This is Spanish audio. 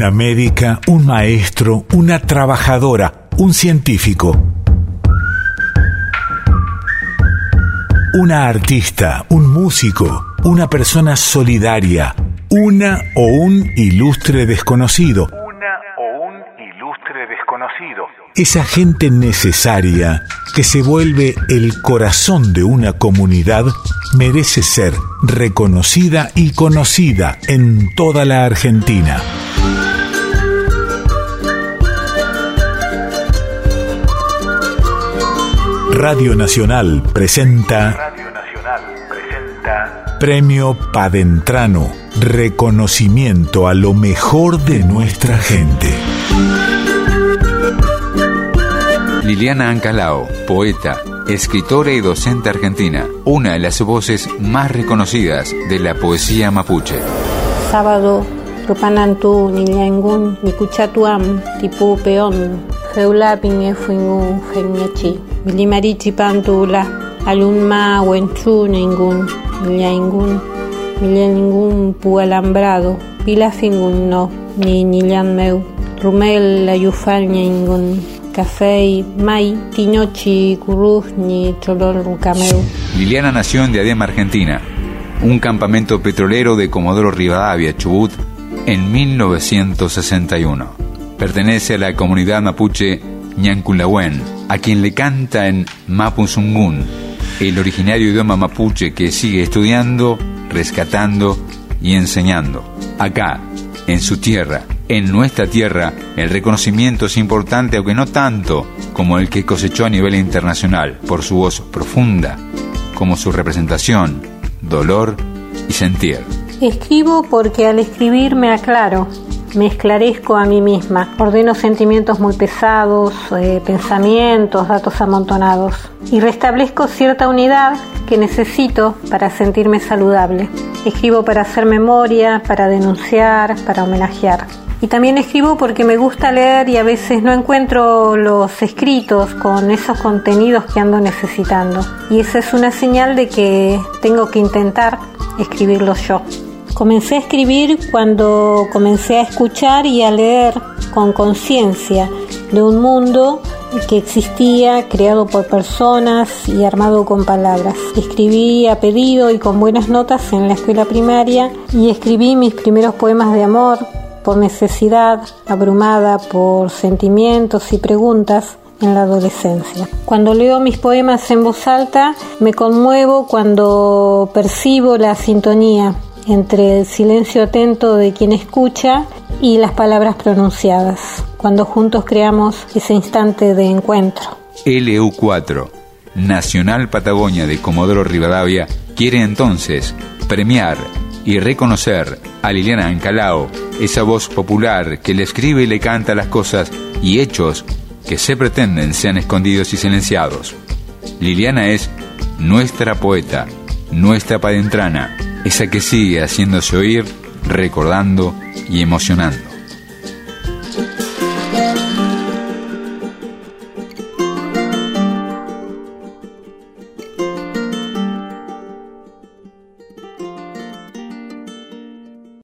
Una médica, un maestro, una trabajadora, un científico. Una artista, un músico, una persona solidaria, una o un ilustre desconocido. Una o un ilustre desconocido. Esa gente necesaria que se vuelve el corazón de una comunidad merece ser reconocida y conocida en toda la Argentina. Radio Nacional presenta Radio Nacional presenta Premio Padentrano, reconocimiento a lo mejor de nuestra gente. Liliana Ancalao, poeta, escritora y docente argentina, una de las voces más reconocidas de la poesía mapuche. Sábado, Rupanantu, Nilyangun, Nikuchatuam, Tipu Peón, Heula Piñe Fuingun, Fenyachi, Milimarichi Pantula, Alunma, Wenchu, Ningun, Milyangun, Milyangun, Pualambrado, Pila Fingun no, ni Nilyan Meu, Rumel, Ayufal, Ningun, Café, Mai, Tinochi, Curuz, ni Cholol, Rucameu. Liliana nació en Diadema, Argentina, un campamento petrolero de Comodoro Rivadavia, Chubut, en 1961. Pertenece a la comunidad mapuche Ñanculawen, a quien le canta en Mapuzungún, el originario idioma mapuche que sigue estudiando, rescatando y enseñando. Acá, en su tierra, en nuestra tierra, el reconocimiento es importante, aunque no tanto como el que cosechó a nivel internacional, por su voz profunda, como su representación, dolor y sentir. Escribo porque al escribir me aclaro, me esclarezco a mí misma, ordeno sentimientos muy pesados, eh, pensamientos, datos amontonados y restablezco cierta unidad que necesito para sentirme saludable. Escribo para hacer memoria, para denunciar, para homenajear. Y también escribo porque me gusta leer y a veces no encuentro los escritos con esos contenidos que ando necesitando. Y esa es una señal de que tengo que intentar escribirlos yo. Comencé a escribir cuando comencé a escuchar y a leer con conciencia de un mundo que existía, creado por personas y armado con palabras. Escribí a pedido y con buenas notas en la escuela primaria y escribí mis primeros poemas de amor por necesidad, abrumada por sentimientos y preguntas en la adolescencia. Cuando leo mis poemas en voz alta, me conmuevo cuando percibo la sintonía entre el silencio atento de quien escucha y las palabras pronunciadas, cuando juntos creamos ese instante de encuentro. LU4, Nacional Patagonia de Comodoro Rivadavia, quiere entonces premiar y reconocer a Liliana Ancalao, esa voz popular que le escribe y le canta las cosas y hechos que se pretenden sean escondidos y silenciados. Liliana es nuestra poeta, nuestra padentrana, esa que sigue haciéndose oír, recordando y emocionando.